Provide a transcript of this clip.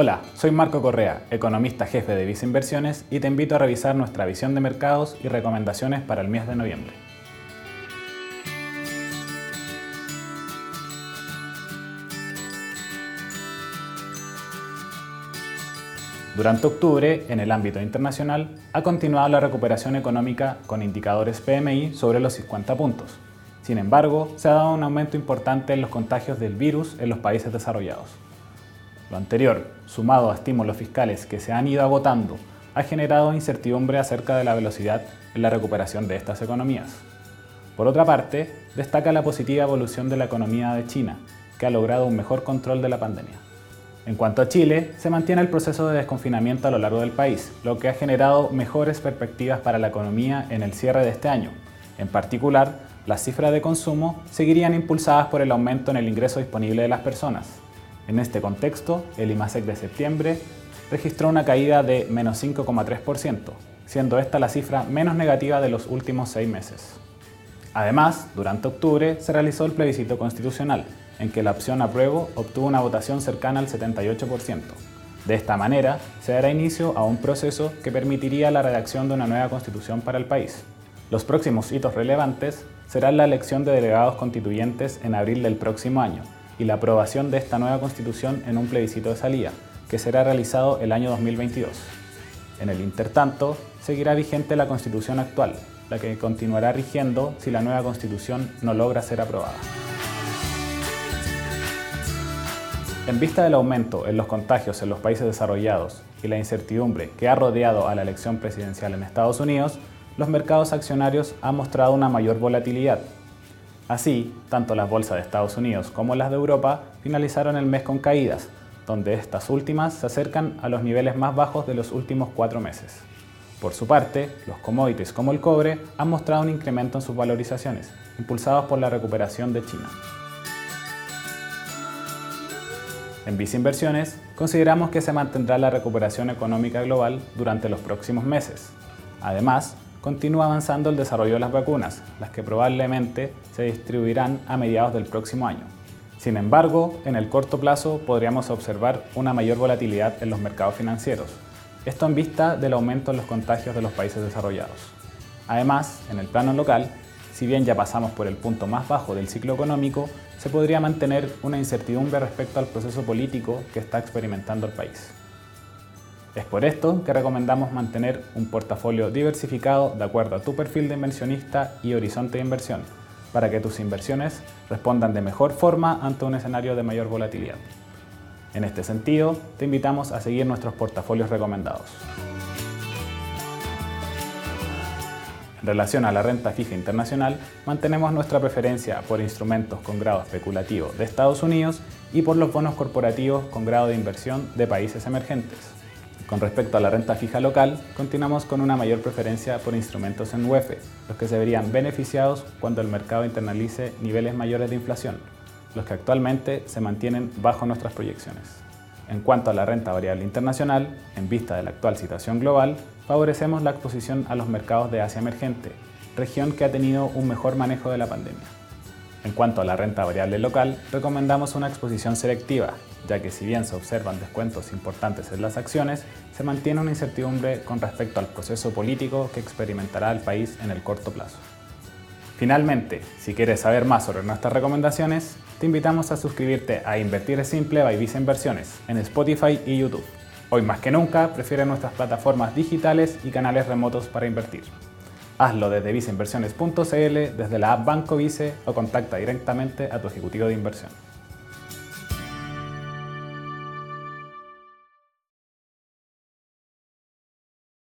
Hola, soy Marco Correa, economista jefe de Visa Inversiones y te invito a revisar nuestra visión de mercados y recomendaciones para el mes de noviembre. Durante octubre, en el ámbito internacional, ha continuado la recuperación económica con indicadores PMI sobre los 50 puntos. Sin embargo, se ha dado un aumento importante en los contagios del virus en los países desarrollados. Lo anterior, sumado a estímulos fiscales que se han ido agotando, ha generado incertidumbre acerca de la velocidad en la recuperación de estas economías. Por otra parte, destaca la positiva evolución de la economía de China, que ha logrado un mejor control de la pandemia. En cuanto a Chile, se mantiene el proceso de desconfinamiento a lo largo del país, lo que ha generado mejores perspectivas para la economía en el cierre de este año. En particular, las cifras de consumo seguirían impulsadas por el aumento en el ingreso disponible de las personas. En este contexto, el IMASEC de septiembre registró una caída de menos 5,3%, siendo esta la cifra menos negativa de los últimos seis meses. Además, durante octubre se realizó el plebiscito constitucional, en que la opción apruebo obtuvo una votación cercana al 78%. De esta manera, se dará inicio a un proceso que permitiría la redacción de una nueva constitución para el país. Los próximos hitos relevantes serán la elección de delegados constituyentes en abril del próximo año y la aprobación de esta nueva constitución en un plebiscito de salida, que será realizado el año 2022. En el intertanto, seguirá vigente la constitución actual, la que continuará rigiendo si la nueva constitución no logra ser aprobada. En vista del aumento en los contagios en los países desarrollados y la incertidumbre que ha rodeado a la elección presidencial en Estados Unidos, los mercados accionarios han mostrado una mayor volatilidad. Así, tanto las bolsas de Estados Unidos como las de Europa finalizaron el mes con caídas, donde estas últimas se acercan a los niveles más bajos de los últimos cuatro meses. Por su parte, los commodities como el cobre han mostrado un incremento en sus valorizaciones, impulsados por la recuperación de China. En Visa Inversiones, consideramos que se mantendrá la recuperación económica global durante los próximos meses. Además, continúa avanzando el desarrollo de las vacunas, las que probablemente se distribuirán a mediados del próximo año. Sin embargo, en el corto plazo podríamos observar una mayor volatilidad en los mercados financieros, esto en vista del aumento en los contagios de los países desarrollados. Además, en el plano local, si bien ya pasamos por el punto más bajo del ciclo económico, se podría mantener una incertidumbre respecto al proceso político que está experimentando el país. Es por esto que recomendamos mantener un portafolio diversificado de acuerdo a tu perfil de inversionista y horizonte de inversión, para que tus inversiones respondan de mejor forma ante un escenario de mayor volatilidad. En este sentido, te invitamos a seguir nuestros portafolios recomendados. En relación a la renta fija internacional, mantenemos nuestra preferencia por instrumentos con grado especulativo de Estados Unidos y por los bonos corporativos con grado de inversión de países emergentes. Con respecto a la renta fija local, continuamos con una mayor preferencia por instrumentos en UEF, los que se verían beneficiados cuando el mercado internalice niveles mayores de inflación, los que actualmente se mantienen bajo nuestras proyecciones. En cuanto a la renta variable internacional, en vista de la actual situación global, favorecemos la exposición a los mercados de Asia emergente, región que ha tenido un mejor manejo de la pandemia. En cuanto a la renta variable local, recomendamos una exposición selectiva, ya que si bien se observan descuentos importantes en las acciones, se mantiene una incertidumbre con respecto al proceso político que experimentará el país en el corto plazo. Finalmente, si quieres saber más sobre nuestras recomendaciones, te invitamos a suscribirte a Invertir Simple by Visa Inversiones en Spotify y YouTube. Hoy más que nunca, prefiere nuestras plataformas digitales y canales remotos para invertir. Hazlo desde viceinversiones.cl, desde la app Banco Vice o contacta directamente a tu ejecutivo de inversión.